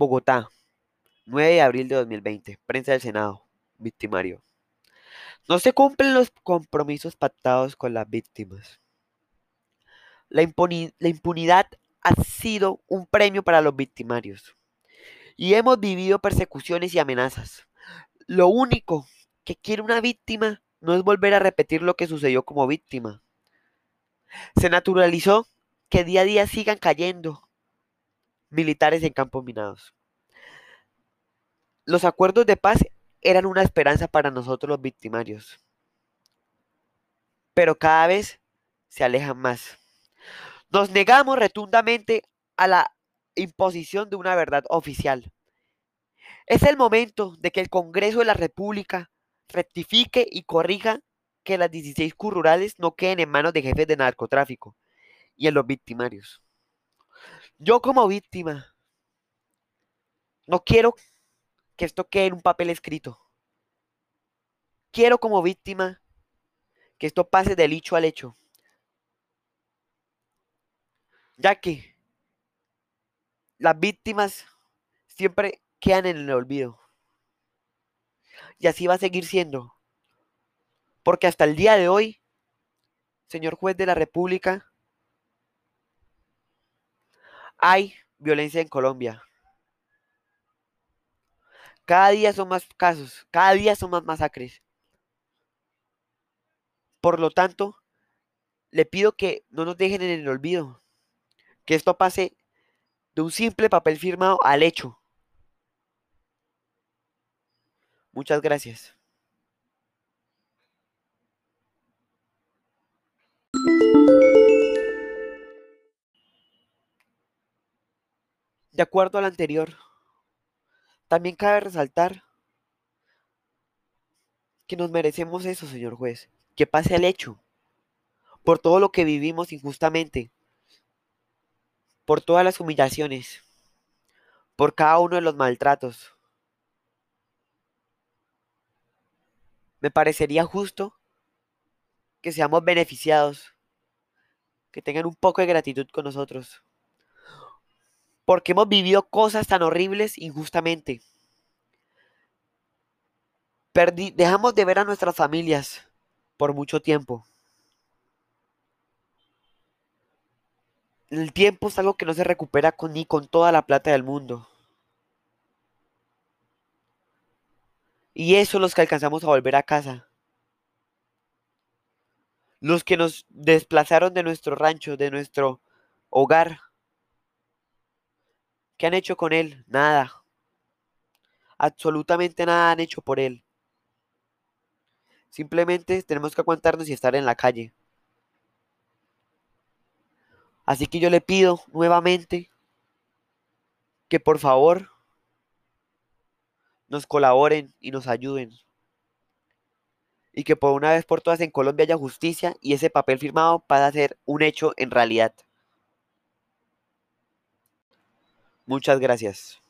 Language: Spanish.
Bogotá, 9 de abril de 2020. Prensa del Senado. Victimario. No se cumplen los compromisos pactados con las víctimas. La, la impunidad ha sido un premio para los victimarios. Y hemos vivido persecuciones y amenazas. Lo único que quiere una víctima no es volver a repetir lo que sucedió como víctima. Se naturalizó que día a día sigan cayendo militares en campos minados. Los acuerdos de paz eran una esperanza para nosotros los victimarios, pero cada vez se alejan más. Nos negamos rotundamente a la imposición de una verdad oficial. Es el momento de que el Congreso de la República rectifique y corrija que las 16 currurales no queden en manos de jefes de narcotráfico y en los victimarios. Yo como víctima no quiero que esto quede en un papel escrito. Quiero como víctima que esto pase del hecho al hecho. Ya que las víctimas siempre quedan en el olvido. Y así va a seguir siendo. Porque hasta el día de hoy, señor juez de la República, hay violencia en Colombia. Cada día son más casos, cada día son más masacres. Por lo tanto, le pido que no nos dejen en el olvido, que esto pase de un simple papel firmado al hecho. Muchas gracias. De acuerdo al anterior, también cabe resaltar que nos merecemos eso, señor juez, que pase al hecho, por todo lo que vivimos injustamente, por todas las humillaciones, por cada uno de los maltratos. Me parecería justo que seamos beneficiados, que tengan un poco de gratitud con nosotros, porque hemos vivido cosas tan horribles injustamente. dejamos de ver a nuestras familias por mucho tiempo. El tiempo es algo que no se recupera ni con toda la plata del mundo. Y eso los que alcanzamos a volver a casa. Los que nos desplazaron de nuestro rancho, de nuestro hogar. ¿Qué han hecho con él? Nada. Absolutamente nada han hecho por él. Simplemente tenemos que aguantarnos y estar en la calle. Así que yo le pido nuevamente que por favor nos colaboren y nos ayuden. Y que por una vez por todas en Colombia haya justicia y ese papel firmado para ser un hecho en realidad. Muchas gracias.